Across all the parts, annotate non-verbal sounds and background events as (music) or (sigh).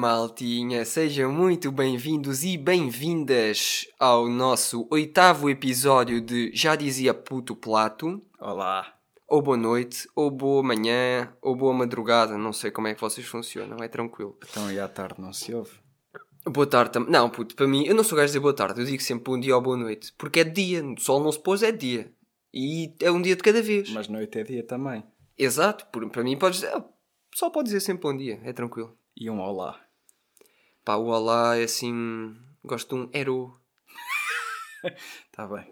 maltinha! Sejam muito bem-vindos e bem-vindas ao nosso oitavo episódio de Já Dizia Puto Plato. Olá. Ou boa noite, ou boa manhã, ou boa madrugada, não sei como é que vocês funcionam, é tranquilo. Então, e à tarde não se ouve? Boa tarde também. Não, puto, para mim, eu não sou gajo de dizer boa tarde, eu digo sempre bom dia ou boa noite. Porque é dia, o sol não se pôs, é dia. E é um dia de cada vez. Mas noite é dia também. Exato, para mim podes dizer. ah, pessoal pode dizer sempre bom dia, é tranquilo. E um olá. Pá, o olá é assim. Gosto de um hero. Está (laughs) bem.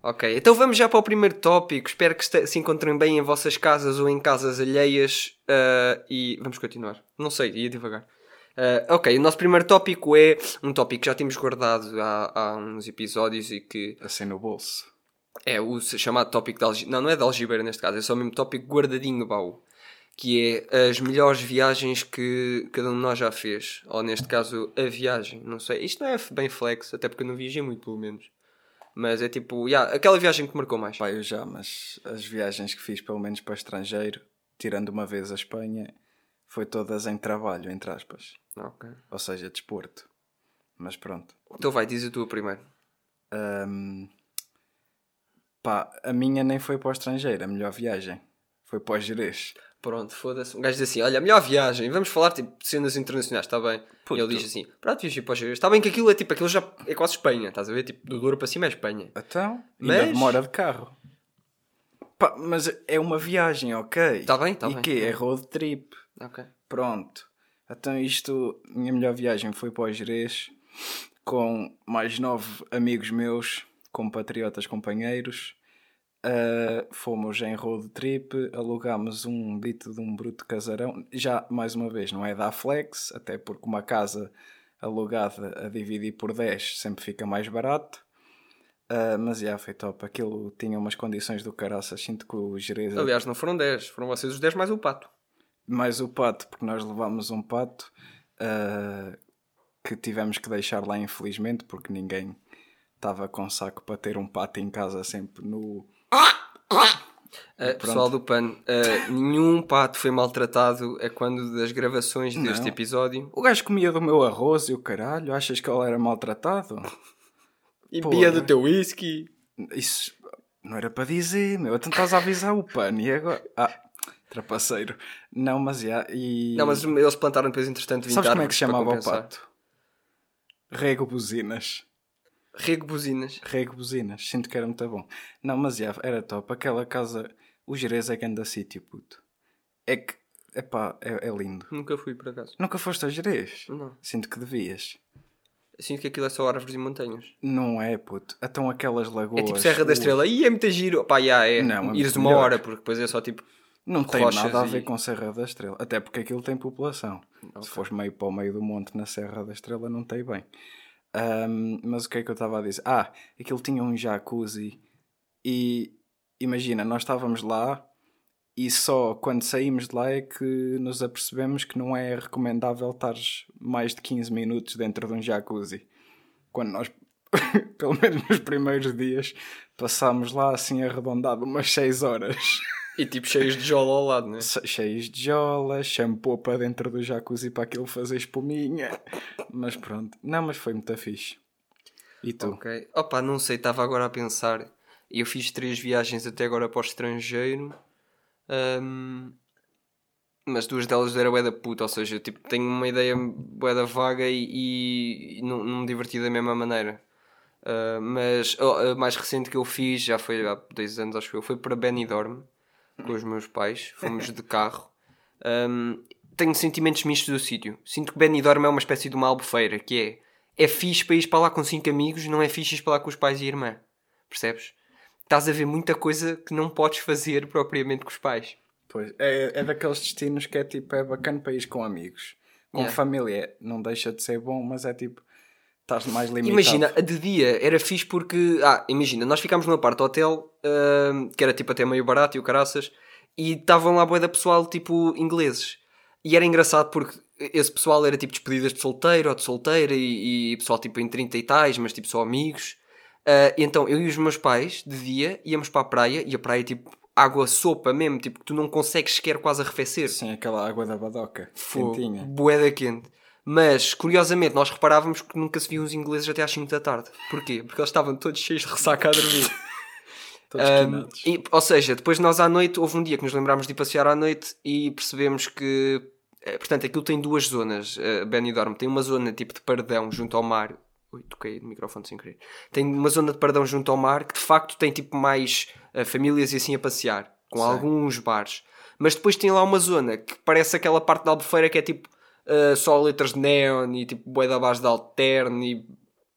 Ok, então vamos já para o primeiro tópico. Espero que se encontrem bem em vossas casas ou em casas alheias. ah, e vamos continuar. Não sei, ia devagar. Ah, ok, o nosso primeiro tópico é um tópico que já tínhamos guardado há, há uns episódios e que Assim no bolso. é o chamado tópico de algibeira. Não, não é de algibeira neste caso, é só o mesmo tópico guardadinho no baú. Que é as melhores viagens que cada um de nós já fez. Ou neste caso, a viagem. Não sei. Isto não é bem flex, até porque eu não viajei muito, pelo menos. Mas é tipo, yeah, aquela viagem que marcou mais. Pá, eu já, mas as viagens que fiz, pelo menos para estrangeiro, tirando uma vez a Espanha, foi todas em trabalho, entre aspas. Ok. Ou seja, desporto. Mas pronto. Então vai, diz a tua primeiro. Ahm, pá, a minha nem foi para o estrangeiro, a melhor viagem. Foi para o Jerez. Pronto, foda-se. Um gajo diz assim: Olha, melhor viagem, vamos falar tipo de cenas internacionais, está bem? Puto. E ele diz assim: Pronto, viajei para os Está bem que aquilo é tipo, aquilo já é quase Espanha, estás a ver? Tipo, do Douro para cima é Espanha. Então, Mas- ainda demora de carro. Pá, mas é uma viagem, ok? Tá bem, tá e bem. quê? É road trip. Ok. Pronto. Então isto, minha melhor viagem foi para o Jerez com mais nove amigos meus, compatriotas companheiros. Ah, fomos em road trip, alugámos um dito de um bruto casarão. Já, mais uma vez, não é da Flex, até porque uma casa alugada a dividir por 10 sempre fica mais barato. Ah, mas já foi top. Aquilo tinha umas condições do caraças. Sinto que o Jerez Aliás, não foram 10, foram vocês os 10 mais o pato. mais o pato, porque nós levámos um pato ah, que tivemos que deixar lá, infelizmente, porque ninguém estava com saco para ter um pato em casa sempre no. Uh, pessoal do PAN, uh, nenhum pato foi maltratado a quando das gravações deste Não. episódio. O gajo comia do meu arroz e o caralho, achas que ele era maltratado? E Porra. bebia do teu whisky. Isso não era para dizer, meu. Então estás a avisar o PAN e agora. Ah, trapaceiro. Não, mas já. E... Não, mas eles plantaram depois, entretanto, 20 Sabes como é que se chamava o pato? Rego buzinas. Rego buzinas. Rego buzinas, sinto que era muito bom. Não, mas já, era top. Aquela casa, o Jerez é grande sítio, puto. É que, epá, é, é lindo. Nunca fui, por acaso. Nunca foste a Jerez? Não. Sinto que devias. Sinto que aquilo é só árvores e montanhas. Não é, puto. Então aquelas lagoas. É tipo Serra da Estrela. Ih, é muito giro. Pá, já, é. Não, é Ires uma melhor. hora, porque depois é só tipo... Não tem nada a e- ver com Serra da Estrela. Até porque aquilo tem população. Se fores meio para o meio do monte na Serra da Estrela, não tem bem. Ahm, mas o que é que eu estava a dizer? Ah, aquilo tinha um jacuzzi. E imagina, nós estávamos lá e só quando saímos de lá é que nos apercebemos que não é recomendável estar mais de 15 minutos dentro de um jacuzzi. Quando nós, (laughs) pelo menos nos primeiros dias, passámos lá assim arredondado umas 6 horas. (laughs) E tipo cheios de jola ao lado, né? Cheios de jolas, shampoo para dentro do jacuzzi para aquilo fazer espuminha. Mas pronto, não, mas foi muito fixe. E tu? Ok. Opa, não sei, estava agora a pensar. Eu fiz três viagens até agora para o estrangeiro. Ahm, mas duas delas era bué da puta, ou seja, eu, tipo, tenho uma ideia bué da vaga e, e não, não me diverti da mesma maneira. Ah, mas oh, a mais recente que eu fiz, já foi há dois anos acho que eu, foi para Benidorm com os meus pais, fomos de carro. Ahm, tenho sentimentos mistos do sítio. Sinto que Benidorm é uma espécie de uma albufeira, que é é fixe para ir para lá com cinco amigos, não é fixe ir para lá com os pais e a irmã. Percebes? Estás a ver muita coisa que não podes fazer propriamente com os pais. Pois, é, é daqueles destinos que é tipo, é bacana para ir com amigos. Com Yeah. família não deixa de ser bom, mas é tipo, estás mais limitado. Imagina, de dia era fixe porque. Ah, imagina, nós ficámos numa parte do hotel ahm, que era tipo até meio barato e o caraças, e estavam lá boa da pessoal tipo ingleses. E era engraçado porque esse pessoal era tipo despedidas de solteiro ou de solteira e, e pessoal tipo em 30 e tais, mas tipo só amigos. Uh, então, eu e os meus pais, de dia, íamos para a praia, e a praia, tipo, água sopa mesmo, tipo, que tu não consegues sequer quase arrefecer. Sim, aquela água da badoca, Fogo, quentinha. Boeda quente. Mas, curiosamente, nós reparávamos que nunca se viam os ingleses até às 5 da tarde. Porquê? Porque eles estavam todos cheios de ressaca a dormir. (laughs) Todos Um, e, ou seja, depois nós à noite, houve um dia que nos lembrámos de ir passear à noite e percebemos que, eh, portanto, aquilo tem duas zonas, uh, Benidorm. Tem uma zona tipo de paredão junto ao mar. Ui, toquei no microfone sem querer. Tem uma zona de paredão junto ao mar que de facto tem tipo mais eh, famílias e assim a passear, com Sim. alguns bares. Mas depois tem lá uma zona que parece aquela parte da albufeira que é tipo eh, só letras de neon e tipo bué da base de alterno e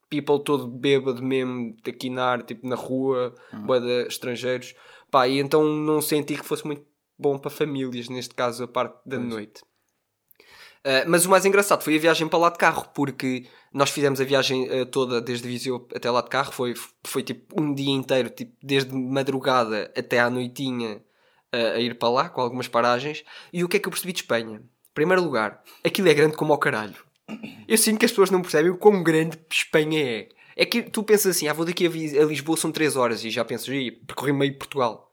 people todo bêbado mesmo, a quinar, tipo na rua, bué de estrangeiros. Pá, e então não senti que fosse muito bom para famílias, neste caso a parte da noite. Uh, mas o mais engraçado foi a viagem para lá de carro, porque nós fizemos a viagem uh, toda desde Viseu até lá de carro, foi, foi tipo um dia inteiro, tipo, desde madrugada até à noitinha uh, a ir para lá, com algumas paragens. E o que é que eu percebi de Espanha? Primeiro lugar, aquilo é grande como ao caralho. Eu sinto que as pessoas não percebem o quão grande Espanha é. É que tu pensas assim, ah, vou daqui a, Lisboa são 3 horas e já pensas, ih, percorri meio Portugal.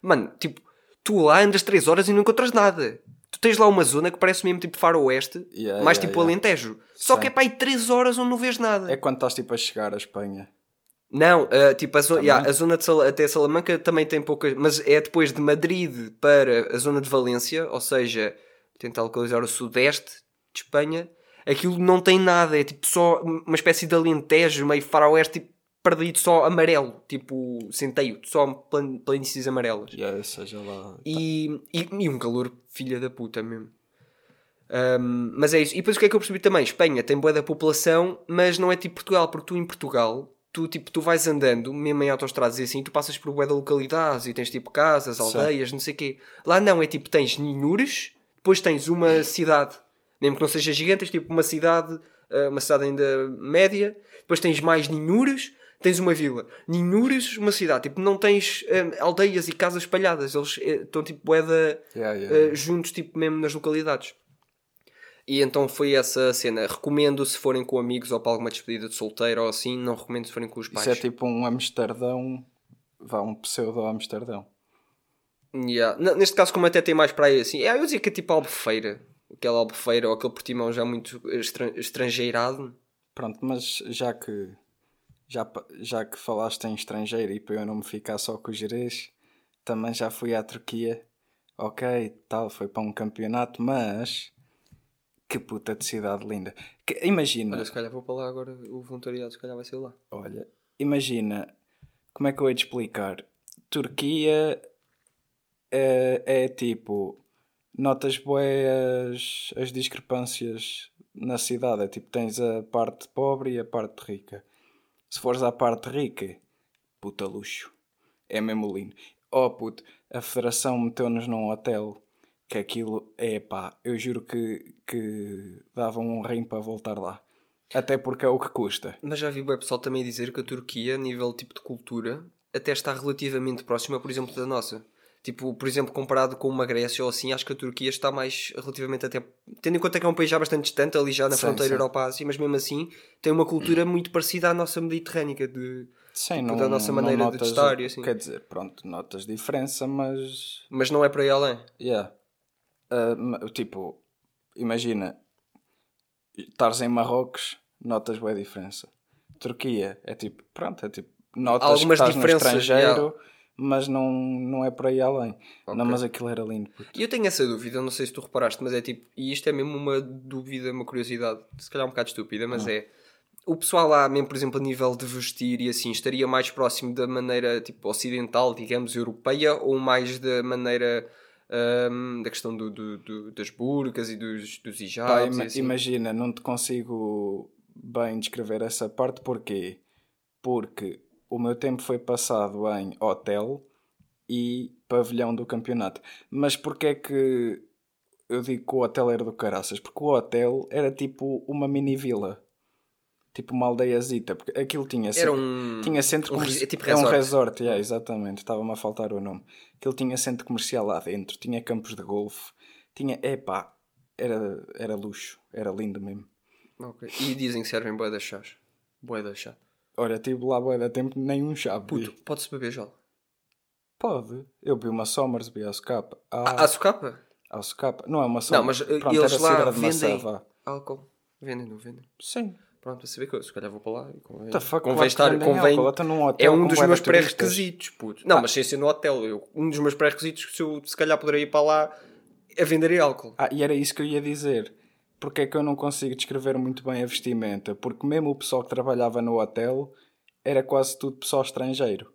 Mano, tipo, tu lá andas 3 horas e não encontras nada. Tu tens lá uma zona que parece mesmo tipo faroeste, Yeah, mais yeah, tipo yeah. Alentejo. Só Sim. que é para aí 3 horas onde não vês nada. É quando estás tipo a chegar à Espanha. Não, uh, tipo, a, zo- yeah, a zona de Sal- até Salamanca também tem poucas, mas é depois de Madrid para a zona de Valência, ou seja, tentar localizar o sudeste de Espanha, aquilo não tem nada, é tipo só uma espécie de alentejo, meio faroeste, tipo, perdido só amarelo, tipo centeio, só plan- planícies amarelas. Yeah, seja lá. E, e, e um calor filha da puta mesmo. Um, mas é isso. E depois o que é que eu percebi também? Espanha tem boa da população, mas não é tipo Portugal, porque tu em Portugal, tu, tipo, tu vais andando, mesmo em autostradas e assim, tu passas por boa da localidades e tens tipo casas, Sim. aldeias, não sei o quê. Lá não, é tipo, tens ninhures, depois tens uma cidade, mesmo que não seja gigante, tens tipo uma cidade, eh, uma cidade ainda média, depois tens mais ninhures, tens uma vila. Ninhures, uma cidade. Tipo, não tens eh, aldeias e casas espalhadas, eles eh, estão tipo bué da Yeah, yeah. eh, juntos, tipo, mesmo nas localidades. E então foi essa cena. Recomendo se forem com amigos ou para alguma despedida de solteiro ou assim. Não recomendo se forem com os pais. Isso é tipo um Amsterdão. Vá, um pseudo Amsterdão. Yeah. Neste caso, como até tem mais praia assim, é, eu dizia que é tipo albufeira. Aquela albufeira ou aquele portimão já muito estran- estrangeirado. Pronto, mas já que já, já que falaste em estrangeiro e para eu não me ficar só com o Jerez, também já fui à Turquia. Ok, tal, foi para um campeonato, mas que puta de cidade linda. Que- imagina, Olha, se calhar vou para lá agora. O voluntariado, se calhar vai ser lá. olha, imagina, como é que eu hei de explicar? Turquia é, é tipo, notas boas as discrepâncias na cidade. É tipo, tens a parte pobre e a parte rica. Se fores à parte rica, puta luxo. É mesmo lindo. Oh puto, a federação meteu-nos num hotel que aquilo é pá, eu juro que, que davam um rim para voltar lá. Até porque é o que custa. Mas já vi o pessoal também dizer que a Turquia, a nível tipo de cultura, até está relativamente próxima, por exemplo, da nossa. Tipo, por exemplo, comparado com uma Grécia ou assim, acho que a Turquia está mais relativamente até. Tendo em conta que é um país já bastante distante, ali já na Sim, fronteira. Europa-Ásia, mas mesmo assim tem uma cultura muito parecida à nossa mediterrânea. De... Sim, Tipo, não, da nossa maneira de notas- estar e assim. Quer dizer, pronto, notas diferença, mas. Mas não é para aí além. Yeah. Ah, ma- tipo, imagina, estares em Marrocos, notas boa diferença. Turquia é tipo, pronto, é tipo, notas algumas que estás diferenças, no estrangeiro, mas não, não é por aí além. Não, Ok. mas aquilo era lindo. E eu tenho essa dúvida, não sei se tu reparaste, mas é tipo, e isto é mesmo uma dúvida, uma curiosidade, se calhar um bocado estúpida, mas é o pessoal lá, mesmo por exemplo, a nível de vestir e assim, estaria mais próximo da maneira tipo ocidental, digamos, europeia, ou mais da maneira hum, da questão do, do- do- das burcas e dos, dos Pá, hijabs e assim. Imagina, não te consigo bem descrever essa parte, porquê? Porque o meu tempo foi passado em hotel e pavilhão do campeonato. Mas porquê é que eu digo que o hotel era do caraças? Porque o hotel era tipo uma mini vila. Tipo uma aldeiazita. Porque aquilo tinha, Era um, tinha centro um comercial. tipo é um resort. resort, yeah, exatamente. Estava-me a faltar o nome. Aquilo tinha centro comercial lá dentro, tinha campos de golfe, tinha. Epá, era, era luxo, era lindo mesmo. Ok. E dizem que servem boé das chás. Boé das chá. Olha, tive lá boa da tempo, nem um chá. Puto, pode-se beber já. Pode. Eu vi uma Somers, vi a Socapa. Ah, a Socapa? A Socapa. Não é uma Somers. Não, mas uh, Pronto, eles lá vendem álcool. Vendem, não vendem? Sim. Pronto, para saber que eu se calhar vou para lá e convém, the fuck, convém estar. Convém, é um dos meus pré-requisitos, puto. Não, ah. mas sem ser no hotel. Eu, um dos meus pré-requisitos, se eu se calhar poderia ir para lá, é vender álcool. Ah, e era isso que eu ia dizer. Porque é que eu não consigo descrever muito bem a vestimenta? Porque mesmo o pessoal que trabalhava no hotel era quase tudo pessoal estrangeiro.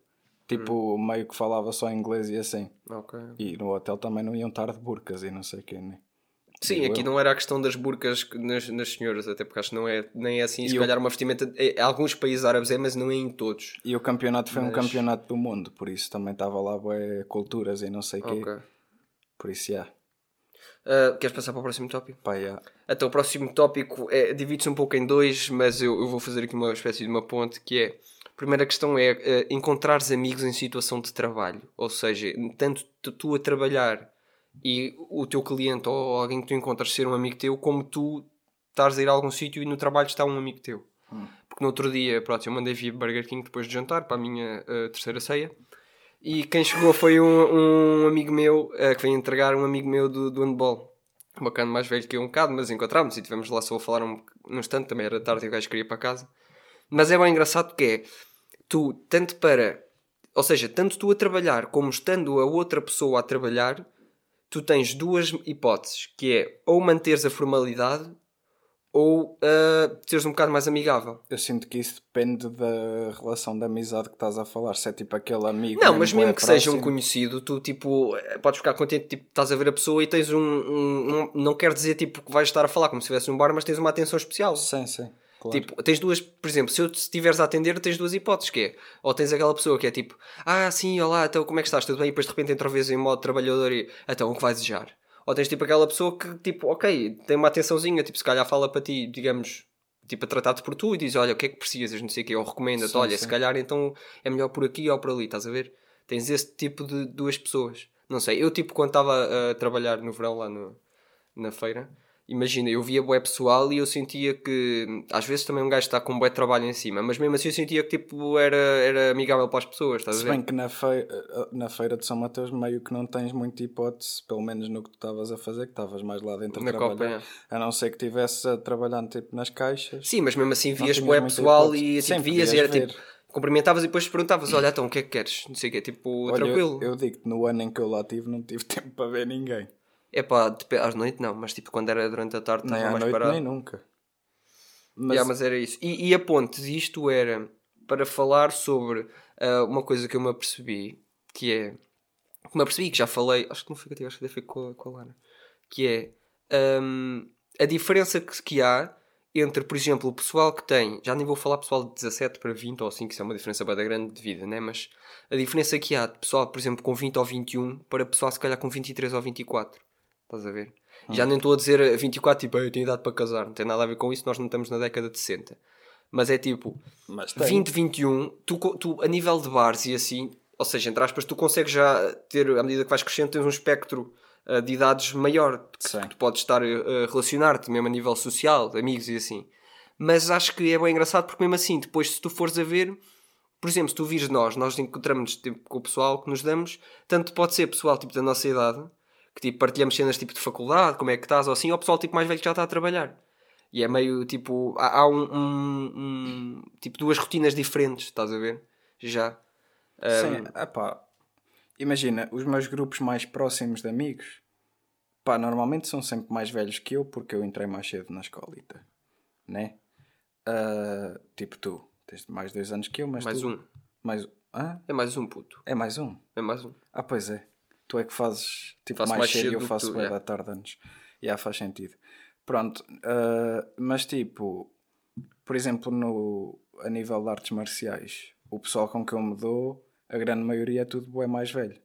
Tipo, hum. meio que falava só inglês e assim. Okay. E no hotel também não iam estar de burcas e não sei o quê, né? Sim, aqui eu. não era a questão das burcas nas, nas senhoras, até porque acho que não é, nem é assim, se calhar uma vestimenta. É, alguns países árabes é, mas não é em todos. E o campeonato foi mas... um campeonato do mundo, por isso também estava lá bué, culturas e não sei o okay. quê. Por isso, já. Uh, queres passar para o próximo tópico? Pá, yeah. Então, o próximo tópico é, divide-se um pouco em dois, mas eu, eu, vou fazer aqui uma espécie de uma ponte que é. A primeira questão é uh, encontrares amigos em situação de trabalho. Ou seja, tanto tu a trabalhar e o teu cliente ou alguém que tu encontras ser um amigo teu, como tu estás a ir a algum sítio e no trabalho está um amigo teu. Hum. Porque no outro dia, pronto, eu mandei via Burger King depois de jantar para a minha uh, terceira ceia. E quem chegou foi um, um amigo meu uh, que veio entregar um amigo meu do, do handball. Um bacana mais velho que eu um bocado, mas encontramos e tivemos lá só a falar um, um instante, também era tarde e o gajo queria ir para casa. Mas é bem engraçado que é, tu, tanto para, ou seja, tanto tu a trabalhar como estando a outra pessoa a trabalhar, tu tens duas hipóteses, que é ou manteres a formalidade ou uh, seres um bocado mais amigável. Eu sinto que isso depende da relação de amizade que estás a falar. Se é tipo aquele amigo. Não, mas mesmo é que próximo. seja um conhecido, tu tipo podes ficar contente, tipo, estás a ver a pessoa e tens um, um, um, Não quer dizer tipo que vais estar a falar como se estivesse um bar, mas tens uma atenção especial. Sim, sim. Claro. Tipo, tens duas, por exemplo, se eu estiveres a atender, tens duas hipóteses, que é, ou tens aquela pessoa que é tipo, ah, sim, olá, então como é que estás? Tudo bem? E depois de repente entra vez em modo trabalhador e, então, o que vais desejar? Ou tens tipo aquela pessoa que, tipo, ok, tem uma atençãozinha, tipo, se calhar fala para ti, digamos, tipo, a tratar-te por tu e diz, olha, o que é que precisas, não sei o quê, ou recomenda-te, olha, sim. se calhar então é melhor por aqui ou por ali, estás a ver? Tens esse tipo de duas pessoas. Não sei, eu tipo, quando estava a trabalhar no verão lá no, na feira, imagina, eu via bué pessoal e eu sentia que às vezes também um gajo está com bué trabalho em cima, mas mesmo assim eu sentia que tipo era, era amigável para as pessoas, estás Se bem que na feira, na feira de São Mateus meio que não tens muita hipótese, pelo menos no que tu estavas a fazer, que estavas mais lá dentro na a trabalhar, Copa, é. a não ser que estivesse a trabalhar tipo nas caixas. Sim, mas mesmo assim vias bué pessoal e tipo, vias e era ver. tipo cumprimentavas e depois perguntavas, olha então o que é que queres? Não sei o que, tipo, olha, tranquilo. Eu, eu digo que no ano em que eu lá tive não tive (laughs) tempo para ver ninguém. É pá, às noites não, mas tipo quando era durante a tarde estava mais noite, parado. Nem nunca. Mas... Yeah, mas era isso. E, e a ponte disto era para falar sobre uh, uma coisa que eu me apercebi, que é. Que me apercebi, que já falei, acho que não foi contigo, acho que foi com a, com a Lana, que é um, a diferença que, que há entre, por exemplo, o pessoal que tem, já nem vou falar pessoal de 17 para 20 ou assim, que isso é uma diferença bem grande de vida, né? mas a diferença que há de pessoal, por exemplo, com 20 ou 21 para pessoal se calhar com 23 ou 24. Estás a ver? Hum. Já nem estou a dizer 24, tipo, eu tenho idade para casar, não tem nada a ver com isso, nós não estamos na década de 60. Mas é tipo, Mas 20, 21, tu, tu a nível de bares e assim, ou seja, entre aspas, tu consegues já ter, à medida que vais crescendo, tens um espectro uh, de idades maior, que tu podes estar a relacionar-te mesmo a nível social, amigos e assim. Mas acho que é bem engraçado porque mesmo assim, depois se tu fores a ver, por exemplo, se tu vires nós, nós encontramos tipo, com o pessoal que nos damos, tanto pode ser pessoal tipo da nossa idade, que tipo, partilhamos cenas tipo de faculdade, como é que estás ou assim, ou pessoal tipo mais velho que já está a trabalhar. E é meio tipo. Há, há um, um, um, Tipo, duas rotinas diferentes, estás a ver? Já. Sim, um... pá. Imagina, os meus grupos mais próximos de amigos, pá, normalmente são sempre mais velhos que eu, porque eu entrei mais cedo na escolita, né? Uh, tipo tu, tens mais dois anos que eu, mas. Mais tu... um. Mais. Hã? É mais um, puto. É mais um? É mais um. Ah, pois é tu é que fazes tipo, mais, mais cedo e eu faço bem é. da tarde antes. E yeah, faz sentido. Pronto, uh, mas tipo, por exemplo, no, a nível de artes marciais, o pessoal com que eu me dou, a grande maioria é tudo é mais velho.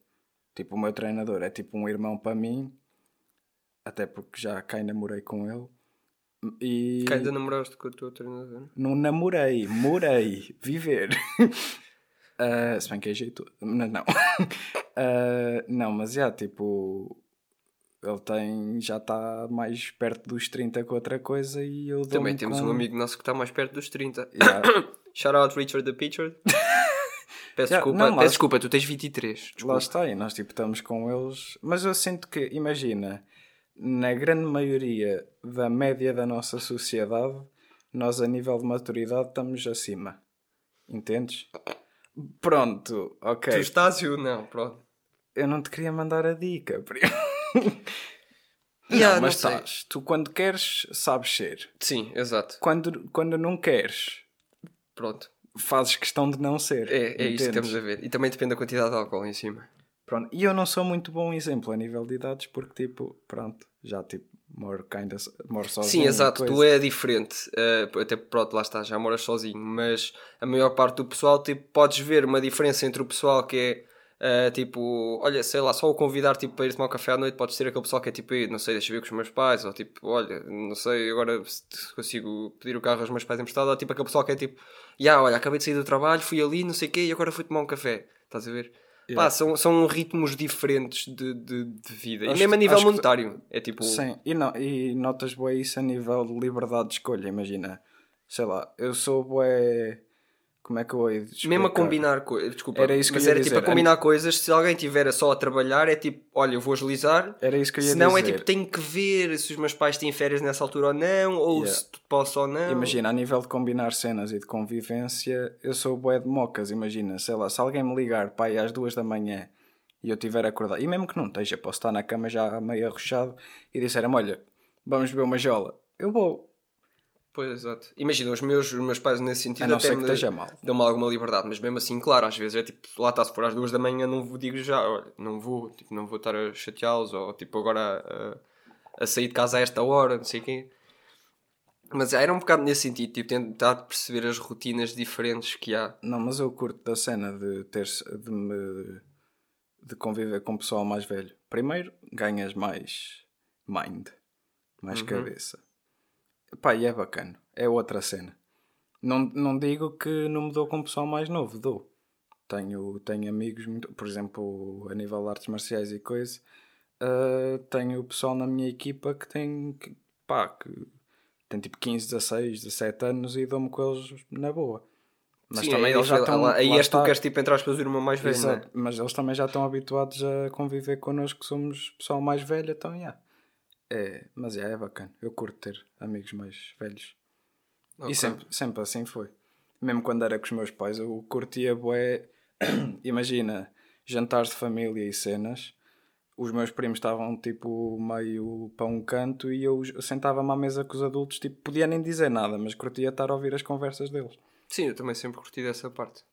Tipo, o meu treinador é tipo um irmão para mim, até porque já cá namorei com ele. E... Que ainda namoraste com o teu treinador? Não namorei, morei, viver. Uh, (laughs) se bem que é jeito. Não, não. (laughs) uh, não, mas já, tipo. Ele tem. Já está mais perto dos 30 com outra coisa e eu Também temos com... um amigo nosso que está mais perto dos 30. (laughs) Yeah. (coughs) Shout out Richard the Pitcher. (laughs) Peço Yeah, desculpa, não, peço desculpa, tu tens 23. Desculpa. Lá está, e nós tipo estamos com eles. Mas eu sinto que, imagina, na grande maioria da média da nossa sociedade, nós a nível de maturidade estamos acima. Entendes? Pronto, ok. Tu estás e eu não, pronto. Eu não te queria mandar a dica, primo. (laughs) Yeah, não, mas sei. estás. Tu quando queres, sabes ser. Sim, exato. Quando, quando não queres, Pronto. fazes questão de não ser. É, é isso que estamos a ver. E também depende da quantidade de álcool em cima. Pronto. E eu não sou muito bom exemplo a nível de idades porque, tipo, pronto, já tipo, more kind of, more sozinho. Sim, exato. Tu é diferente. eh, até pronto, lá está, já moras sozinho. Mas a maior parte do pessoal, tipo, podes ver uma diferença entre o pessoal que é. Eh, tipo, olha, sei lá, só o convidar tipo, para ir tomar um café à noite pode ser aquele pessoal que é tipo, "Ei, não sei, deixa eu ver com os meus pais, ou tipo, olha, não sei, agora se consigo pedir o carro aos meus pais emprestado, ou tipo aquele pessoal que é tipo, já, olha, acabei de sair do trabalho, fui ali, não sei o quê, e agora fui tomar um café. Estás a ver? Yeah. Pá, são, são ritmos diferentes de, de, de vida. Acho e mesmo a nível acho que- monetário. É tipo. Sim, e, não, e notas bem isso a nível de liberdade de escolha. Imagina, sei lá, eu sou bué. Como é que eu hei de Mesmo a combinar coisas, desculpa, Era isso que eu ia era tipo dizer. a combinar coisas. Se alguém tiver só a trabalhar, é tipo, olha, eu vou agilizar. Era isso que eu ia Se não, é dizer. tipo, tenho que ver se os meus pais têm férias nessa altura ou não, ou Yeah. se posso ou não. Imagina, a nível de combinar cenas e de convivência, eu sou bué de mocas. Imagina, sei lá, se alguém me ligar pai às duas da manhã e eu tiver acordado, e mesmo que não esteja, posso estar na cama já meio arrochado e disseram olha, vamos beber uma jola. Eu vou, Pois, exato. Imagina, os meus, os meus pais nesse sentido a não até ser que me esteja mal. dão-me alguma liberdade, mas mesmo assim, claro, às vezes é tipo, lá está, se for às duas da manhã, não vos digo já, olha, não vou, tipo, não vou estar a chateá-los, ou tipo, agora a, a sair de casa a esta hora, não sei o quê. Mas era um bocado nesse sentido, tipo, tentar perceber as rotinas diferentes que há. Não, mas eu curto da cena de ter de me de conviver com o pessoal mais velho. Primeiro, ganhas mais mind, mais cabeça. Pá, e é bacana. É outra cena. Não, não digo que não me dou com o pessoal mais novo, dou. Tenho, tenho amigos, muito, por exemplo, a nível de artes marciais e coisa, ah, tenho o pessoal na minha equipa que tem, que, pá, que tem tipo 15, 16, 17 anos e dou-me com eles na boa. Mas Sim, também aí eles já é- estão. lá- Aí és tu está. que és tipo entre aspas o irmão mais velho, não é? Exato, mas eles também já estão habituados a conviver connosco, que somos pessoal mais velho, então, yeah. É, mas yeah, é bacana. Eu curto ter amigos mais velhos. Ok. E sempre, sempre assim foi. Mesmo quando era com os meus pais, eu curtia bué. (clears throat) Imagina, jantares de família e cenas. Os meus primos estavam tipo meio para um canto e eu sentava-me à mesa com os adultos, tipo, podia nem dizer nada, mas curtia estar a ouvir as conversas deles. Sim, eu também sempre curti dessa parte.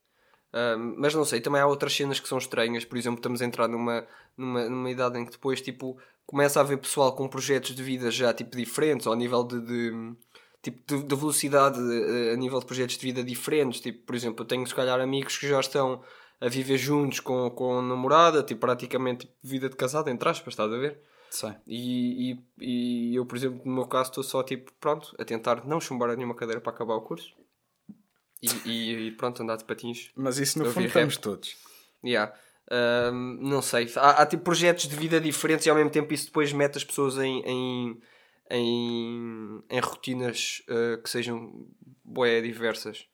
Mas não sei, também há outras cenas que são estranhas. Por exemplo, estamos a entrar numa, numa, numa idade em que depois tipo, começa a haver pessoal com projetos de vida já tipo, diferentes, ao nível de, de, tipo, de, de velocidade, eh, a nível de projetos de vida diferentes. Tipo, por exemplo, eu tenho se calhar amigos que já estão a viver juntos com, com namorada, tipo, praticamente tipo, vida de casado, entre aspas, estás a ver? Sei. E, e, e eu, por exemplo, no meu caso, estou só tipo, pronto, a tentar não chumbar nenhuma cadeira para acabar o curso. E, e, e pronto, andar de patins. Mas isso no fundo estamos rap. todos. Yeah. Ahm, não sei. Há, há tipo projetos de vida diferentes e ao mesmo tempo isso depois mete as pessoas em, em, em, em rotinas ah, que sejam bué diversas.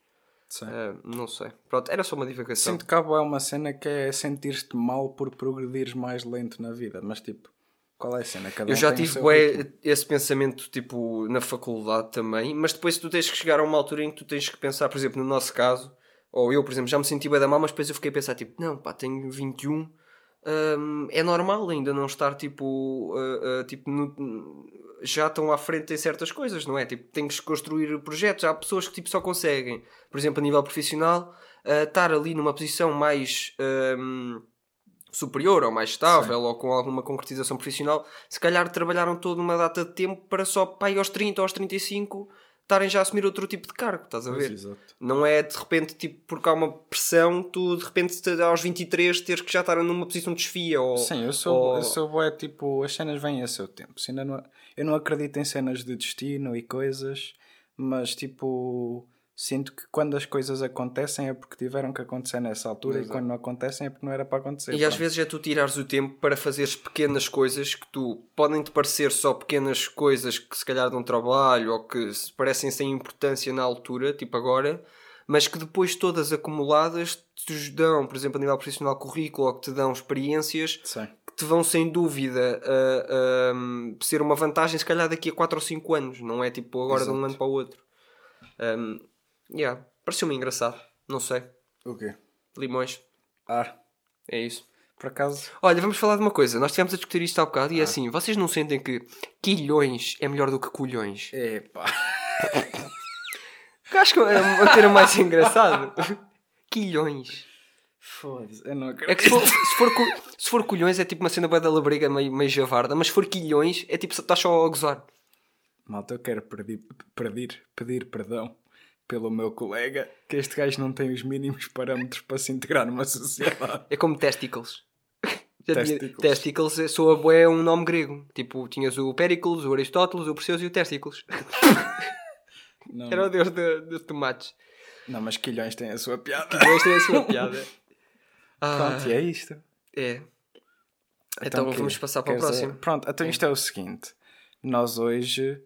Ah, não sei. Pronto, era só uma divagação. Sinto que há bué uma cena que é sentir-te mal por progredires mais lento na vida, mas tipo, qual é a cena? Cada Eu um já tive bué esse pensamento tipo na faculdade também, mas depois tu tens que chegar a uma altura em que tu tens que pensar, por exemplo, no nosso caso, ou eu, por exemplo, já me senti bem da mal, mas depois eu fiquei a pensar tipo, não, pá, tenho 21, hum, é normal ainda não estar tipo, ah, ah, tipo no- já estão à frente em certas coisas, não é? Tipo, tens que construir projetos. Há pessoas que tipo, só conseguem, por exemplo, a nível profissional, ah, estar ali numa posição mais hum, superior ou mais estável ou com alguma concretização profissional, se calhar trabalharam toda uma data de tempo para só para aí aos 30 ou aos 35 estarem já a assumir outro tipo de cargo, estás a Pois, ver? exato. Não é de repente, tipo, porque há uma pressão, tu de repente te- aos 23 teres que já estar numa posição de desfia ou... Sim, eu sou, ou- eu sou bué, tipo, as cenas vêm a seu tempo. Se ainda não, eu não acredito em cenas de destino e coisas, mas tipo, sinto que quando as coisas acontecem é porque tiveram que acontecer nessa altura Exato. e quando não acontecem é porque não era para acontecer. E às pronto. vezes é tu tirares o tempo para fazeres pequenas coisas que tu podem te parecer só pequenas coisas que se calhar dão trabalho ou que parecem sem importância na altura, tipo agora, mas que depois todas acumuladas te dão, por exemplo, a nível profissional currículo, ou que te dão experiências Sim. que te vão sem dúvida a, ser uma vantagem, se calhar daqui a 4 ou 5 anos, não é tipo agora de um Exato. ano para o outro. Um, yeah, pareceu-me engraçado, não sei. O quê? Limões, Ah, é isso. por acaso. Olha, vamos falar de uma coisa. Nós estivemos a discutir isto há bocado e Ah. é assim: vocês não sentem que quilhões é melhor do que colhões? Epá. Eu acho que é um termo mais engraçado. quilhões. Foda-se, eu não acredito. É que se for, se for, co- se for colhões é tipo uma cena bué da labrega meio, meio javarda, mas se for quilhões é tipo estás só a gozar. Malta, eu quero pedir, pedir, pedir perdão pelo meu colega que este gajo não tem os mínimos parâmetros para se integrar numa sociedade. É como testicles. (laughs) Testicles. testicles é- soa bué um nome grego. Tipo, tinhas o Péricles, o Aristóteles, o Perseus e o Testicles. (laughs) Não, Era o deus de- dos tomates. não, mas quilhões têm a sua piada. Esta é a sua piada. Ah, (laughs) Pronto, e é isto. é. Então, quê? vamos passar para o próximo. eh, Pronto, então isto é o seguinte. Nós hoje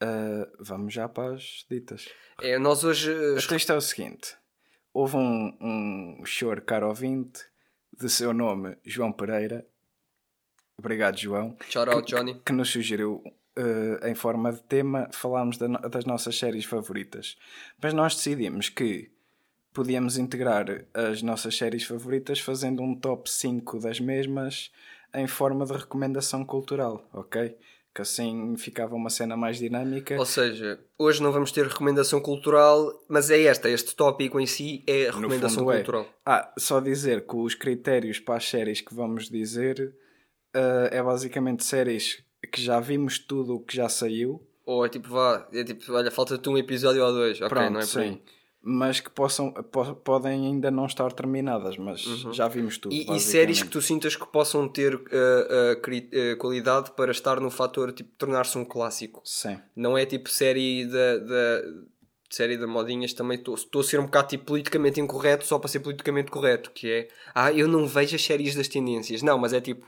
eh, vamos já para as ditas. É, nós hoje. eh, isto é o seguinte. Houve um, um senhor caro ouvinte de seu nome João Pereira. Obrigado, João. Shout out, Johnny. que nos sugeriu, eh, em forma de tema, falarmos da das nossas séries favoritas. Mas nós decidimos que podíamos integrar as nossas séries favoritas fazendo um top 5 das mesmas em forma de recomendação cultural, ok? Que assim ficava uma cena mais dinâmica. Ou seja, hoje não vamos ter recomendação cultural, mas é esta, este tópico em si é recomendação é. cultural. Ah, só dizer que os critérios para as séries que vamos dizer eh, é basicamente séries que já vimos tudo o que já saiu Ou é tipo, vá, é tipo, olha, falta-te um episódio ou dois. Ok, Pronto, não é por aí. Mas que possam, po- podem ainda não estar terminadas, mas já vimos tudo. Uhum. E, e séries que tu sintas que possam ter uh, uh, qualidade para estar no fator tipo tornar-se um clássico. Sim. Não é tipo série da, da série da modinhas também estou a ser um bocado tipo politicamente incorreto só para ser politicamente correto, que é ah, eu não vejo as séries das tendências. Não, mas é tipo,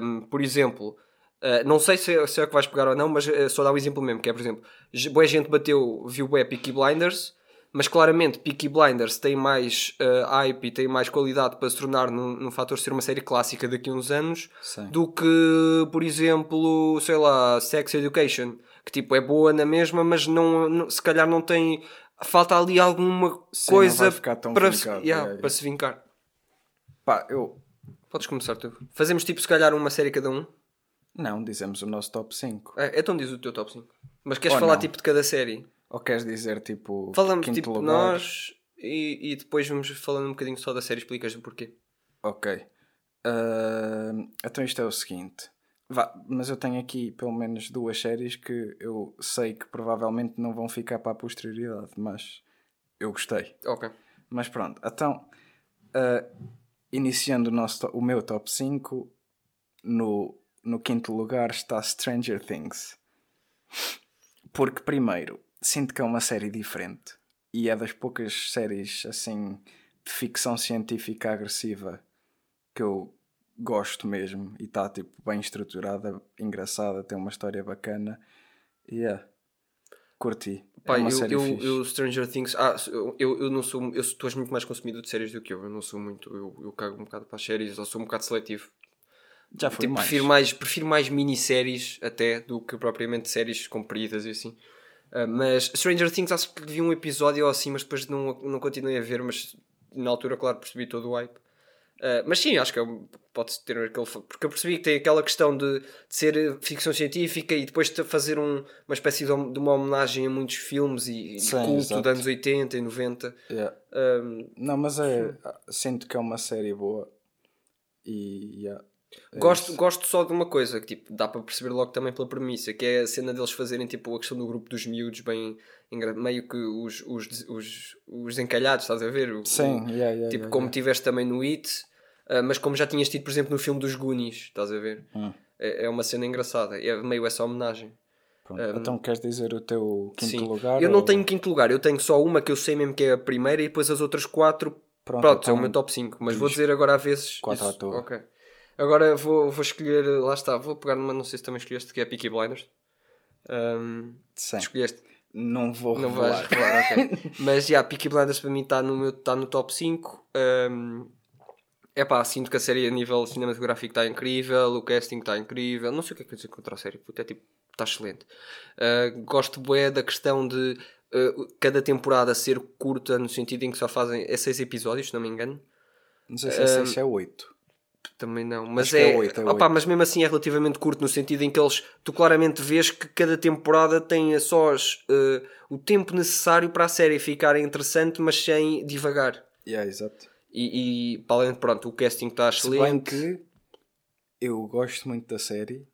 um, por exemplo, uh, não sei se, é- se é o que vais pegar ou não, mas uh, só dá um exemplo mesmo, que é por exemplo, boa gente bateu, viu bué Peaky Blinders, mas claramente Peaky Blinders tem mais uh, hype e tem mais qualidade para se tornar num, num fator ser uma série clássica daqui a uns anos Sim. do que, por exemplo, sei lá, Sex Education, que tipo é boa na mesma, mas não, não- se calhar não tem. Falta ali alguma Sim, coisa para, se, yeah, yeah, para se vincar. Pá, eu. Podes começar tu. Fazemos tipo se calhar uma série cada um. Não, dizemos o nosso top 5. É, então diz o teu top 5. Mas queres Ou falar não. tipo de cada série? Ou queres dizer tipo. Falamos tipo lugar? nós e, e depois vamos falando um bocadinho só da série, explicas o porquê. Ok. Ah, então isto é o seguinte. Vá, mas eu tenho aqui pelo menos duas séries que eu sei que provavelmente não vão ficar para a posterioridade, mas eu gostei. Ok. Mas pronto, então, ah, iniciando o, nosso, o meu top 5, no, no quinto lugar está Stranger Things. Porque, primeiro, sinto que é uma série diferente e é das poucas séries assim de ficção científica agressiva que eu gosto mesmo e está tipo bem estruturada, engraçada, tem uma história bacana e é. Curti. Pá, é uma eu, série eu, fixe. eu Stranger Things. Ah, eu, eu eu não sou. Eu, tu és muito mais consumidor de séries do que eu. Eu não sou muito. Eu, eu cago um bocado para as séries, ou sou um bocado seletivo. Já foi Tipo, mais. Prefiro mais, prefiro mais minisséries até do que propriamente séries compridas e assim. Ah, mas Stranger Things acho que vi um episódio ou assim, mas depois não, não continuei a ver, mas na altura, claro, percebi todo o hype. Ah, mas sim, acho que é um- pode ter aquele. Porque eu percebi que tem aquela questão de, de ser eh, ficção científica e depois de fazer um- uma espécie de, de uma homenagem a muitos filmes e, e Sim, culto exato. dos anos 80 e 90. Yeah. Ah, Não, mas é. Sinto que é uma série boa. E. yeah, Gosto, isso. gosto só de uma coisa que tipo, dá para perceber logo também pela premissa, que é a cena deles fazerem tipo, a questão do grupo dos miúdos bem meio que os, os, os, os encalhados, estás a ver? O- Sim, o- yeah, yeah, tipo, yeah, como tiveste também no It, ah, mas como já tinhas tido, por exemplo, no filme dos Goonies, estás a ver? Hum. É, é uma cena engraçada, é meio essa homenagem. Pronto. Então queres dizer o teu quinto Sim. lugar? eu não ou- tenho quinto lugar, eu tenho só uma que eu sei mesmo que é a primeira e depois as outras quatro. Pronto, Pronto, é o então meu top 5, mas diz vou dizer agora a vezes. quatro à isso. toa. Ok. Agora vou, vou escolher, lá está, vou pegar numa, não sei se também escolheste, que é Peaky Blinders. Ahm, Sim. escolheste. não vou Não revelar. revelar, ok. (laughs) Mas, já, Peaky Blinders para mim está no, meu- tá no top 5. É pá, sinto que a série a nível cinematográfico está incrível, o casting está incrível. Não sei o que é que eu dizer contra a série, puto, é tipo, está excelente. Uh, gosto bué da questão de uh, cada temporada ser curta, no sentido em que só fazem é seis episódios, se não me engano. Não sei se é 6 é 8. Também não, mas Acho é, é oito, é opá, oito. mas mesmo assim é relativamente curto no sentido em que eles tu claramente vês que cada temporada tem só uh, o tempo necessário para a série ficar interessante, mas sem divagar. Yeah, exato. E, e para além de pronto, o casting está Se bem excelente. que eu gosto muito da série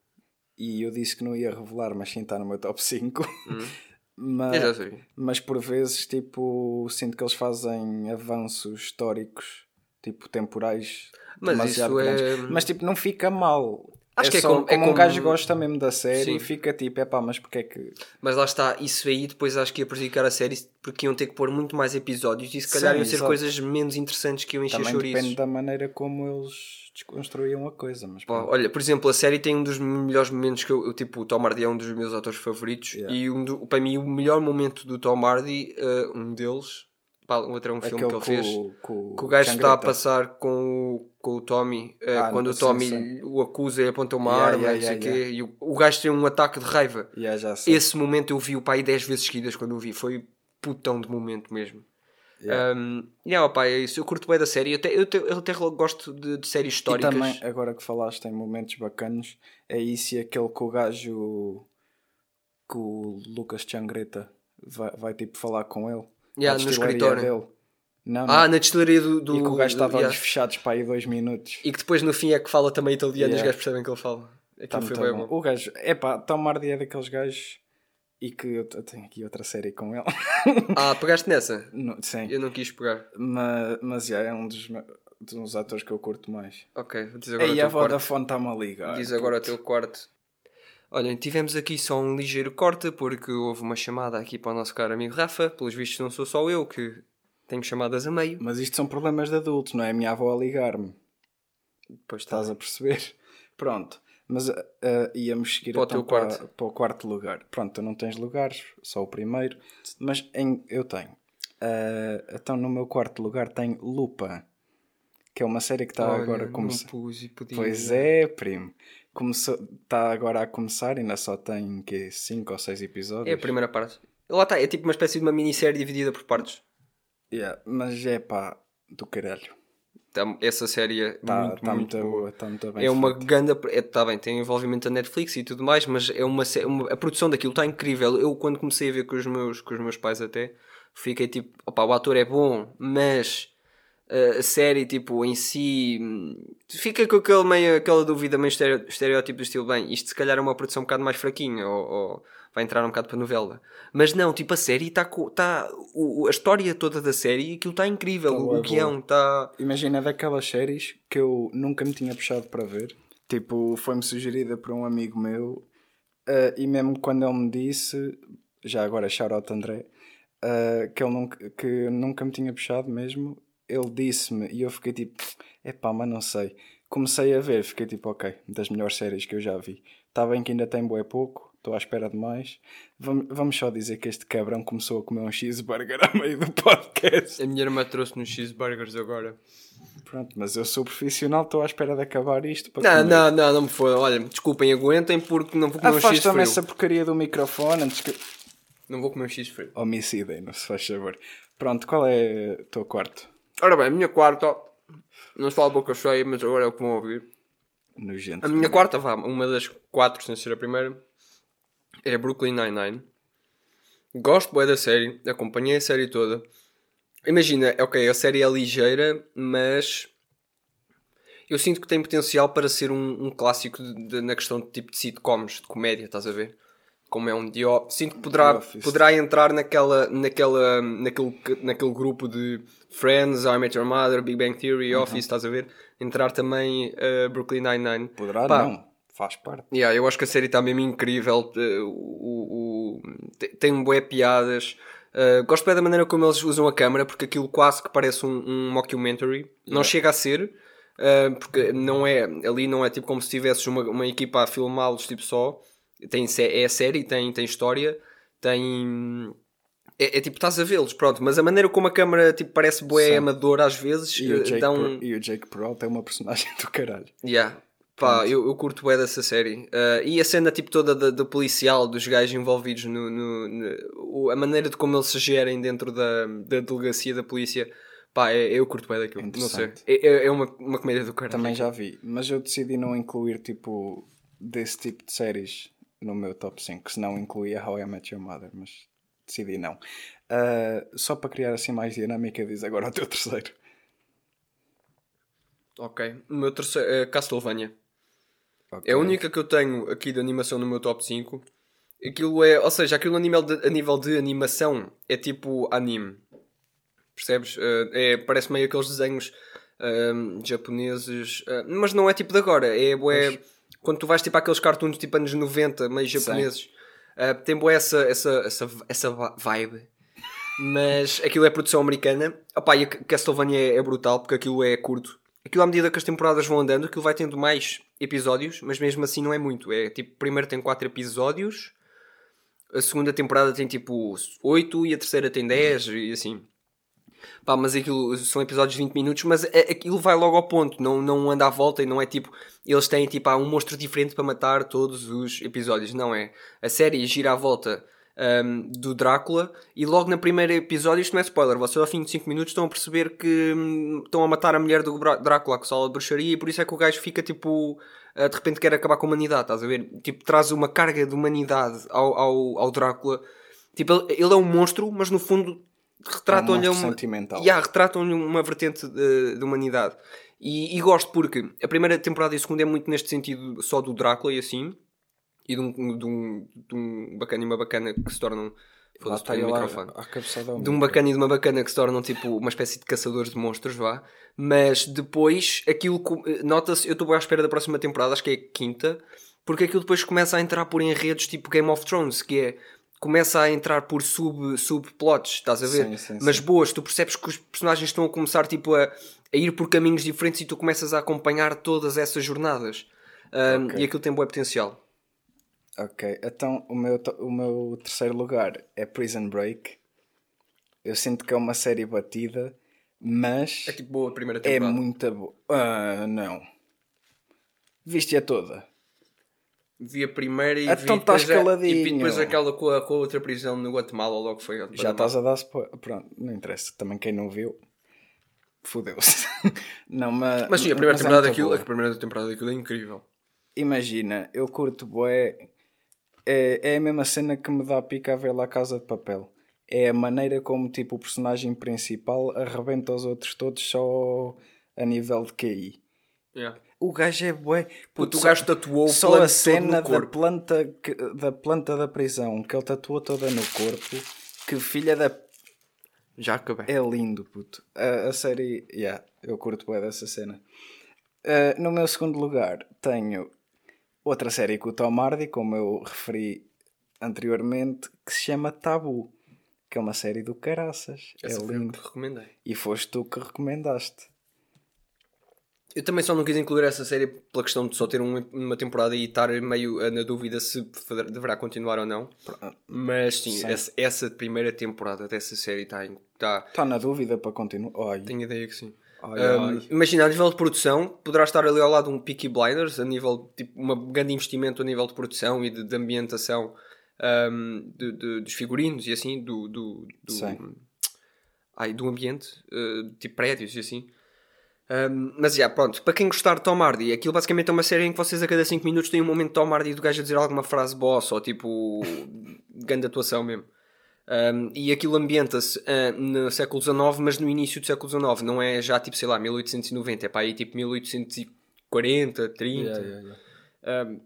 e eu disse que não ia revelar, mas sim está no meu top 5. Hum. (laughs) Mas, mas por vezes, tipo, sinto que eles fazem avanços históricos, tipo, temporais. Mas isso é- grandes. Mas tipo, não fica mal. Acho é que é só como- como, é um como- gajo gosta mesmo da série Sim. fica tipo, é pá, mas porque é que. Mas lá está, isso aí depois acho que ia prejudicar a série porque iam ter que pôr muito mais episódios e se calhar Sim, iam ser coisas menos interessantes que iam encher Também chouriços. depende da maneira como eles desconstruíam a coisa. Mas Pá, olha, por exemplo, a série tem um dos melhores momentos que eu, eu, tipo, o Tom Hardy é um dos meus atores favoritos Yeah. e um do- para mim o melhor momento do Tom Hardy, eh, um deles, outro é um filme Aquele que ele fez, com, que o gajo está a passar com o, com o Tommy, eh, Ah, quando o sim, Tommy sim. o acusa e aponta uma Yeah, arma, yeah, o yeah, quê, e o, o gajo tem um ataque de raiva. Yeah. Esse momento eu vi o pai 10 vezes seguidas quando o vi, foi putão de momento mesmo. Yeah. Um, yeah, opá, é isso. Eu curto bem da série. Eu até, eu até, eu até gosto de, de séries E históricas. também, agora que falaste em momentos bacanos, é isso e aquele que o gajo que o Lucas Changreta vai, vai tipo falar com ele. Yeah, no escritório. dele. Não, Ah, não. na destilaria do. do e que o gajo estava yeah. fechados para aí dois minutos. E que depois no fim é que fala também italiano e os Yeah. gajos percebem que ele fala. Tá Aquilo foi muito bem bom. O gajo, epá, Tom Hardy é daqueles gajos e que eu, eu tenho aqui outra série com ele. Ah, pegaste nessa? No- sim, Eu não quis pegar. mas, mas já, é um dos, dos atores que eu curto mais. Ok, diz agora o a teu quarto. Vodafone está-me a ligar. Diz agora o teu quarto. Olhem, tivemos aqui só um ligeiro corte porque houve uma chamada aqui para o nosso caro amigo Rafa. Pelos vistos, não sou só eu que tenho chamadas a meio. Mas isto são problemas de adultos, não é a minha avó a ligar-me. Depois está. Estás a perceber? (laughs) Pronto. Mas ah, íamos seguir Para o então quarto. Para, para o quarto lugar. Pronto, tu não tens lugares, só o primeiro. Mas em- eu tenho. Ah, então no meu quarto lugar tem Lupa. Que é uma série que está Olha, agora a começar. Pois é, primo. Começou, está agora a começar, ainda só tem que 5 ou 6 episódios. É a primeira parte. Lá está, é tipo uma espécie de uma minissérie dividida por partes. Yeah, mas é pá, do caralho. Tá- Essa série é Está muito, tá muito, muito, boa. tá muito bem É uma feita. ganda. É, tá bem, tem envolvimento da Netflix e tudo mais, mas é uma, uma- a produção daquilo está incrível. Eu, quando comecei a ver com os meus, com os meus pais, até fiquei tipo: opá, o ator é bom, mas a série, tipo, em si, hum, fica com aquele meio, aquela dúvida, meio estere- estereótipo do estilo: bem, isto se calhar é uma produção um bocado mais fraquinha, ou, ou vai entrar um bocado para novela. Mas não, tipo, a série está. Tá, o- a história toda da série, aquilo está incrível. Tá o, guião está. Imagina daquelas séries que eu nunca me tinha puxado para ver. Tipo, foi-me sugerida por um amigo meu. eh, e mesmo quando ele me disse, já agora shout André, eh, que ele nunca, que nunca me tinha puxado mesmo, ele disse-me e eu fiquei tipo, epá, mas não sei. Comecei a ver, fiquei tipo, ok, das melhores séries que eu já vi. Está bem que ainda tem bué pouco, estou à espera de mais. Vamos, vamos só dizer que este cabrão começou a comer um cheeseburger (laughs) a meio do podcast. A minha irmã trouxe nos cheeseburgers agora. Pronto, mas eu sou profissional, estou à espera de acabar isto para Não, comer. não, não, não me foi. Olha, desculpem, aguentem porque não vou comer um X Afasta-me essa porcaria do microfone antes que... Não vou comer um X frio. Homicidem-no, se faz favor. Pronto, qual é o teu quarto? Ora bem, a minha quarta, não se fala a boca cheia, mas agora é o que vão ouvir. Nojento. A minha quarta, vá, uma das quatro, sem ser a primeira, é Brooklyn Nine-Nine. Gosto bem da série, acompanhei a série toda. Imagina, ok, a série é ligeira, mas eu sinto que tem potencial para ser um, um clássico de- de- na questão de tipo de sitcoms, de comédia, estás a ver? Como é um The Office. Sinto que poderá, poderá entrar naquela, naquela, naquele, naquele grupo de Friends, I Met Your Mother, Big Bang Theory, Uhum. Office, estás a ver? Entrar também uh, Brooklyn Nine-Nine. Poderá Pá, não, faz parte. Yeah, eu acho que a série está mesmo incrível. eh, o, o- o- te- tem bué piadas. Uh, gosto bem da maneira como eles usam a câmera, porque aquilo quase que parece um, um mockumentary. Não chega a ser, uh, porque não é, ali não é tipo como se tivesses uma, uma equipa a filmá-los tipo só. Tem, é série, tem, tem história. tem. É, é tipo, estás a vê-los, pronto, mas a maneira como a câmera tipo, parece bué amador às vezes. E o, eh, Jake um- e o Jake Peralta é uma personagem (laughs) do caralho. Yeah. Pá, eu, eu curto bué dessa série. Uh, e a cena tipo toda da- do policial, dos gajos envolvidos no, no- no- a maneira de como eles se gerem dentro da, da delegacia da polícia. Pá, é- eu curto bué daquilo. Não sei. É, é- é uma, uma comédia do caralho. Também já vi, mas eu decidi não incluir tipo desse tipo de séries no meu top 5, senão incluía How I Met Your Mother, mas decidi não. Ah, só para criar assim mais dinâmica, diz agora o teu terceiro. Ok. O meu terceiro é Castlevania. Ok. É a única que eu tenho aqui de animação no meu top 5. Aquilo é, ou seja, aquilo a nível de, a nível de animação é tipo anime. Percebes? Eh, é, parece meio aqueles desenhos ahm, japoneses, mas não é tipo de agora. É bué, quando tu vais tipo àqueles cartoons tipo anos 90, meio japoneses, ah, tem bué essa, essa, essa, essa vibe. Mas aquilo é produção americana. Opá, e Castlevania é brutal porque aquilo é curto. Aquilo à medida que as temporadas vão andando, aquilo vai tendo mais episódios, mas mesmo assim não é muito. É tipo, primeiro tem 4 episódios, a segunda temporada tem tipo 8 e a terceira tem 10 e assim. Pá, mas aquilo são episódios de 20 minutos, mas é- aquilo vai logo ao ponto, não, não anda à volta e não é tipo. Eles têm tipo há um monstro diferente para matar todos os episódios, não é? A série gira à volta hum, do Drácula e logo no primeiro episódio, isto não é spoiler, vocês ao fim de 5 minutos estão a perceber que hum, estão a matar a mulher do Drácula com sala de bruxaria e por isso é que o gajo fica tipo. ah, de repente quer acabar com a humanidade, estás a ver? Tipo, traz uma carga de humanidade ao, ao, ao Drácula. Tipo, ele é um monstro, mas no fundo retratam-lhe uma, sentimental. Yeah, retratam-lhe uma vertente de, de humanidade. E, e gosto porque a primeira temporada e a segunda é muito neste sentido só do Drácula e assim, e de um, de um, de um bacana e uma bacana que se tornam. Foda-se, está à, microfone cabeçada ao de um bacana e de uma bacana que se tornam tipo uma espécie de caçadores de monstros, vá. Mas depois aquilo nota-se, eu estou à espera da próxima temporada, acho que é a quinta, porque aquilo depois começa a entrar por enredos tipo Game of Thrones, que é começa a entrar por sub, subplots, estás a ver? Sim, sim, Mas sim. boas, tu percebes que os personagens estão a começar tipo a, a ir por caminhos diferentes e tu começas a acompanhar todas essas jornadas. Um, Ok. E aquilo tem bom potencial. Ok, então o meu, o meu terceiro lugar é Prison Break. Eu sinto que é uma série batida, mas É tipo boa a primeira é temporada. muito boa. Ah, não. Viste-a toda? Vi a primeira e Então vi estás depois. E vi depois aquela com a, com a outra prisão no Guatemala, logo foi. Já estás a dar spoiler. Pronto, não interessa. Também quem não viu, fodeu-se. (laughs) não, mas. Mas sim, a primeira, mas é temporada muito daquilo, boa. a primeira temporada daquilo é incrível. Imagina, eu curto bué. É, é a mesma cena que me dá pica a ver lá a Casa de Papel. É a maneira como tipo, o personagem principal arrebenta os outros todos só a nível de QI. O gajo é bué. Puto, o gajo tatuou o Só a cena da planta, que- da planta da prisão que ele tatuou toda no corpo. Que filha da Já acabei. é lindo, puto. A, a série, yeah, eu curto bem dessa cena. Uh, no meu segundo lugar tenho outra série com o Tom Hardy, como eu referi anteriormente, que se chama Tabu, que é uma série do caraças. Essa é lindo. que recomendei. E foste tu que recomendaste. Eu também só não quis incluir essa série pela questão de só ter um- uma temporada e estar meio eh, na dúvida se deverá continuar ou não. Mas sim. Essa, essa primeira temporada dessa série está. em- Tá, Está na dúvida para continuar. Tenho ideia que sim. ai, Um, ai. imagina, a nível de produção, poderá estar ali ao lado um Peaky Blinders, a nível tipo, um grande investimento a nível de produção e de, de ambientação um, de- de- dos figurinos e assim, do, do, do, ai, do ambiente, uh, tipo prédios e assim. Um, mas já, pronto, para quem gostar de Tom Hardy, aquilo basicamente é uma série em que vocês a cada 5 minutos têm um momento de Tom Hardy do gajo a dizer alguma frase boss ou tipo (laughs) grande atuação mesmo. Um, e aquilo ambienta-se ah, no século XIX, mas no início do século XIX, não é já tipo, sei lá, 1890, é para aí tipo 1840, 30. Yeah, yeah, yeah. Um,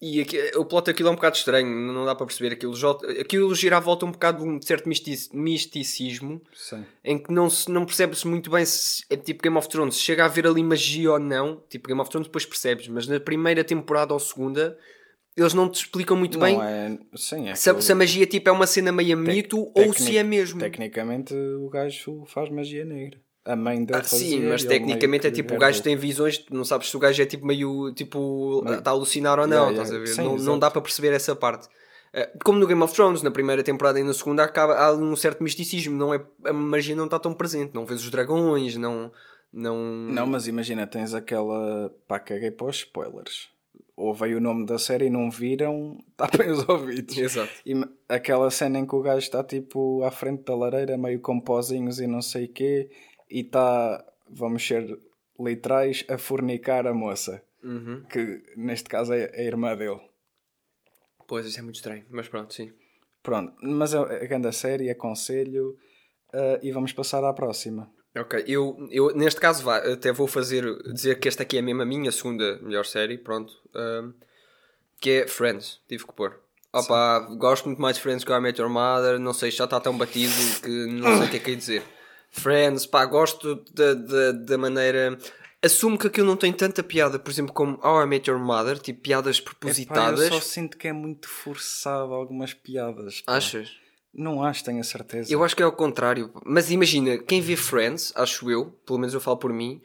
e aqui, o plot daquilo é um bocado estranho, não dá para perceber aquilo. Aquilo gira à volta um bocado de um certo mistic- misticismo Sim. em que não, se, não percebes muito bem se é tipo Game of Thrones, se chega a haver ali magia ou não. Tipo Game of Thrones depois percebes, mas na primeira temporada ou segunda eles não te explicam muito bem Não é. Sim, é se, a- aquilo- se a magia tipo, é uma cena meio mito ou tecnic- se é mesmo. Tecnicamente o gajo faz magia negra. A mãe dele Ah, fazia, sim, mas tecnicamente é tipo, o gajo tem visões, não sabes se o gajo é tipo meio, tipo, está a alucinar ou não, Yeah, estás a ver? Sim, não, não dá para perceber essa parte. Uh, como no Game of Thrones, na primeira temporada e na segunda, acaba, há um certo misticismo, não é, a magia não está tão presente, não vês os dragões, não. Não, não mas imagina, tens aquela. pá, caguei para os spoilers. Ouvem o nome da série e não viram, (laughs) tapem os ouvidos. Exato. E aquela cena em que o gajo está tipo à frente da lareira, meio com pozinhos e não sei o quê, e está, vamos ser literais, a fornicar a moça. Uhum. Que neste caso é a irmã dele. Pois, isso é muito estranho, mas pronto, sim. Pronto, mas é a grande série, aconselho uh, e vamos passar à próxima. Ok, eu, eu neste caso vá, até vou fazer, dizer que esta aqui é mesmo a minha segunda melhor série, pronto, uh, que é Friends, tive que pôr. Opa, gosto muito mais de Friends que I Met Your Mother, não sei, já está tão batido que não sei o que é que é dizer. Friends, pá, gosto da, da, da maneira assumo que aquilo não tem tanta piada, por exemplo, como How I Met Your Mother, tipo piadas propositadas. Epá, eu só sinto que é muito forçado algumas piadas. Pá. Achas? Não acho, tenho a certeza. Eu acho que é ao contrário. Mas imagina, quem vê Friends, acho eu, pelo menos eu falo por mim,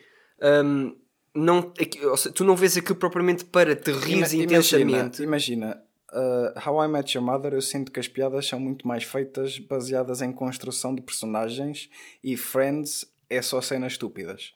um, não, seja, tu não vês aquilo propriamente para te rires Ima intensamente. Imagina, uh, How I Met Your Mother, eu sinto que as piadas são muito mais feitas baseadas em construção de personagens e Friends é só cenas estúpidas.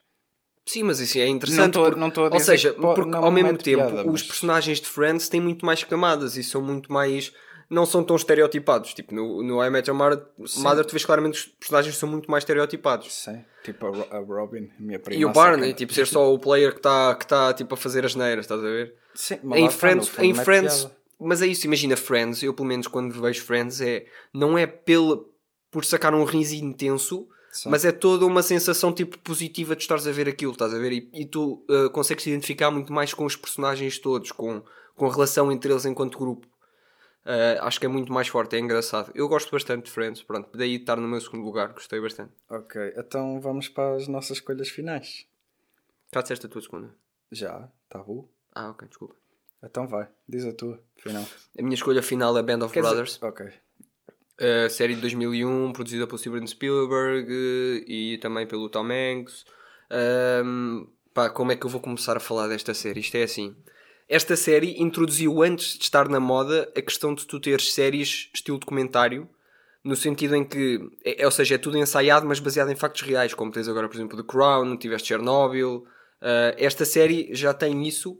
Sim, mas isso é interessante. Não não a dizer Ou seja, porque ao mesmo tempo piada, mas... os personagens de Friends têm muito mais camadas e são muito mais. Não são tão estereotipados. Tipo, no, no I Met Your Mother, Mother tu vês claramente que os personagens são muito mais estereotipados. Sim, tipo a, a Robin, a minha prima. E o Barney, tipo, ser só o player que está que tá, tipo, a fazer as neiras, estás a ver? Sim, mas em Friends, em Friends mas é isso, imagina Friends, eu pelo menos quando vejo Friends é. Não é pelo, por sacar um riso intenso Sim. Mas é toda uma sensação tipo positiva de estares a ver aquilo, estás a ver? E, e tu uh, consegues identificar muito mais com os personagens todos, com, com a relação entre eles enquanto grupo. Uh, acho que é muito mais forte, é engraçado. Eu gosto bastante de Friends, pronto, daí estar no meu segundo lugar, gostei bastante. Ok, então vamos para as nossas escolhas finais. Já disseste a tua segunda? Já, tá bom. Ah, ok, desculpa. Então vai, diz a tua, final. A minha escolha final é Band of Quer Brothers. Dizer... Ok. A série de 2001, produzida pelo Steven Spielberg e também pelo Tom Hanks. Um, pá, como é que eu vou começar a falar desta série? Isto é assim. Esta série introduziu antes de estar na moda a questão de tu teres séries estilo documentário, no sentido em que, é, é ou seja, é tudo ensaiado, mas baseado em factos reais, como tens agora, por exemplo, The Crown, tiveste Chernobyl. Uh, esta série já tem isso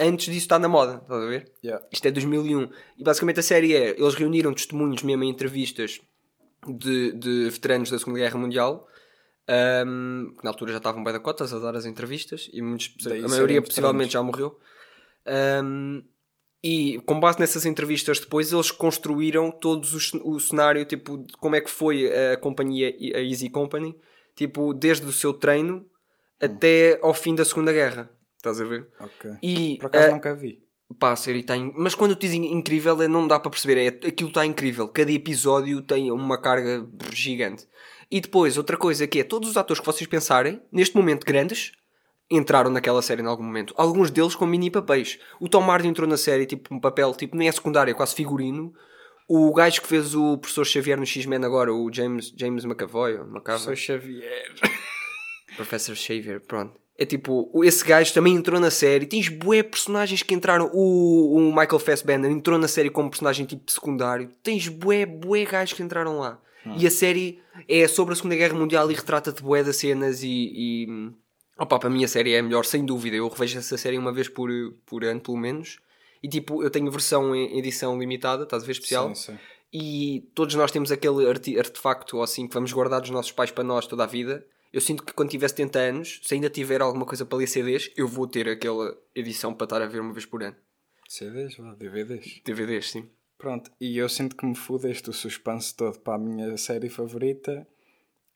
antes disso estar na moda, estás a ver? Yeah. Isto é 2001. E basicamente a série é: eles reuniram testemunhos mesmo em entrevistas de, de veteranos da Segunda Guerra Mundial. Um, que na altura já estavam bem da cotas a dar as entrevistas e muitos, a maioria possivelmente já morreu. Um, e com base nessas entrevistas depois eles construíram todo o, o cenário tipo de como é que foi a companhia a Easy Company tipo desde o seu treino hum. até ao fim da Segunda Guerra Estás a ver? Ok. E, Por acaso uh, nunca vi. Pá, a série está. In... Mas quando digo incrível, é, não dá para perceber. É, aquilo está incrível. Cada episódio tem uma carga gigante. E depois, outra coisa que é: todos os atores que vocês pensarem, neste momento grandes, entraram naquela série em algum momento. Alguns deles com mini papéis. O Tom Hardy entrou na série, tipo, um papel, tipo, nem é secundário, é quase figurino. O gajo que fez o professor Xavier no X-Men agora, o James, James McAvoy, McAvoy. Professor Xavier. (laughs) Professor Xavier, pronto. É tipo, esse gajo também entrou na série. Tens bué personagens que entraram. O, o Michael Fassbender entrou na série como personagem tipo secundário. Tens bué, bué gajos que entraram lá. Hum. E a série é sobre a Segunda Guerra Mundial e retrata-te bué das cenas e, e... Opa, para mim a série é a melhor, sem dúvida. Eu revejo essa série uma vez por, por ano, pelo menos. E tipo, eu tenho versão em edição limitada, estás a ver, especial. Sim, sim. E todos nós temos aquele artefacto assim que vamos guardar dos nossos pais para nós toda a vida eu sinto que quando tiver 70 anos, se ainda tiver alguma coisa para ler CDs, eu vou ter aquela edição para estar a ver uma vez por ano. CDs? Ou DVDs? DVDs, sim. Pronto, e eu sinto que me fudeste o suspense todo para a minha série favorita,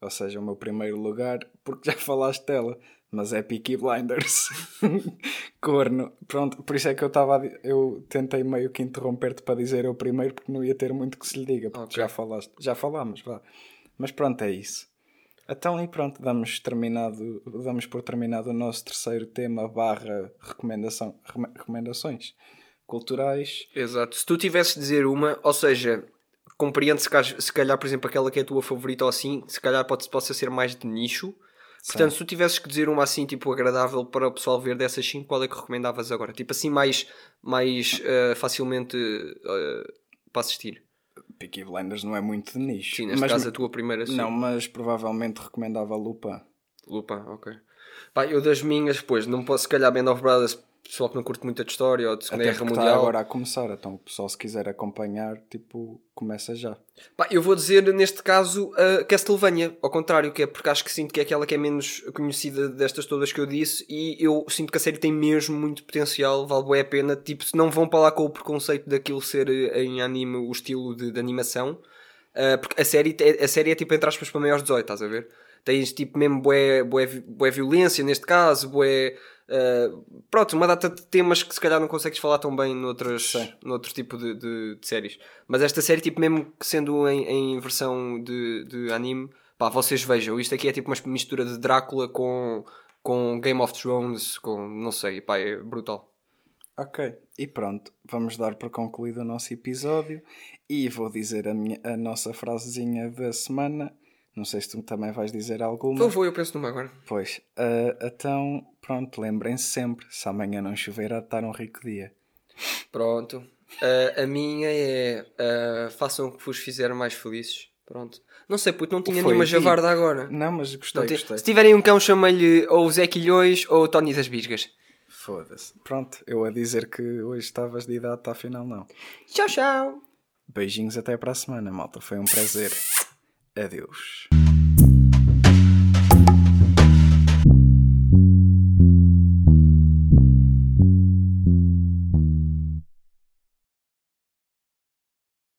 ou seja, o meu primeiro lugar, porque já (laughs) falaste dela, mas é Peaky Blinders. (laughs) Corno. Pronto, por isso é que eu estava. Eu tentei meio que interromper-te para dizer eu primeiro, porque não ia ter muito que se lhe diga, porque okay. já falaste. Já falámos, vá. Mas pronto, é isso. Então e pronto, damos, terminado, damos por terminado o nosso terceiro tema barra recomendação, recomendações culturais. Exato. Se tu tivesses de dizer uma, ou seja, compreendo se, se calhar, por exemplo, aquela que é a tua favorita ou assim, se calhar pode, possa ser mais de nicho. Portanto, Sim. se tu tivesses que dizer uma assim, tipo, agradável para o pessoal ver dessas 5, qual é que recomendavas agora? Tipo assim, mais, mais uh, facilmente uh, para assistir. Peaky Blinders não é muito de nicho. Sim, neste mas, caso a tua primeira sim. Não, mas provavelmente recomendava Lupin. Lupin, ok. Pá, eu das minhas, pois, não posso, se calhar, Band of Brothers, pessoal que não curte muito a história ou de Segunda Até Guerra está Mundial. agora a começar, então o pessoal se quiser acompanhar, tipo, começa já. Pá, eu vou dizer, neste caso, a Castlevania, ao contrário, que é porque acho que sinto que é aquela que é menos conhecida destas todas que eu disse e eu sinto que a série tem mesmo muito potencial, vale bem a pena. Tipo, se não vão para lá com o preconceito daquilo ser eh, em anime o estilo de, de animação, ah, porque a série, é- a série é tipo entre aspas para maiores de 18, estás a ver? Tens tipo mesmo vi- bué violência neste caso, bué. Ah, pronto, uma data de temas que se calhar não consegues falar tão bem noutras, noutro tipo de, de- de séries. Mas esta série, tipo, mesmo sendo em, em versão de, de anime, pá, vocês vejam. Isto aqui é tipo uma mistura de Drácula com, com Game of Thrones, com não sei, pá, é brutal. Ok, e pronto, vamos dar por concluído o nosso episódio e vou dizer a, minha, a nossa frasezinha da semana. Não sei se tu também vais dizer alguma. Vou, vou, eu penso numa agora. Pois, ah, então, pronto, lembrem-se sempre: se amanhã não chover, há de estar um rico dia. Pronto. Ah, a minha é ah, façam o que vos fizer mais felizes. Pronto. Não sei, puto, não tinha Foi nenhuma javarda agora. Não, mas gostei, Não gostei. Se tiverem um cão, chamei-lhe ou o Zé Quilhões ou o Tony das Bisgas. Foda-se. Pronto, eu a dizer que hoje estavas de idade, afinal não. Tchau, tchau. Beijinhos até para a semana, malta. Foi um prazer. Adeus.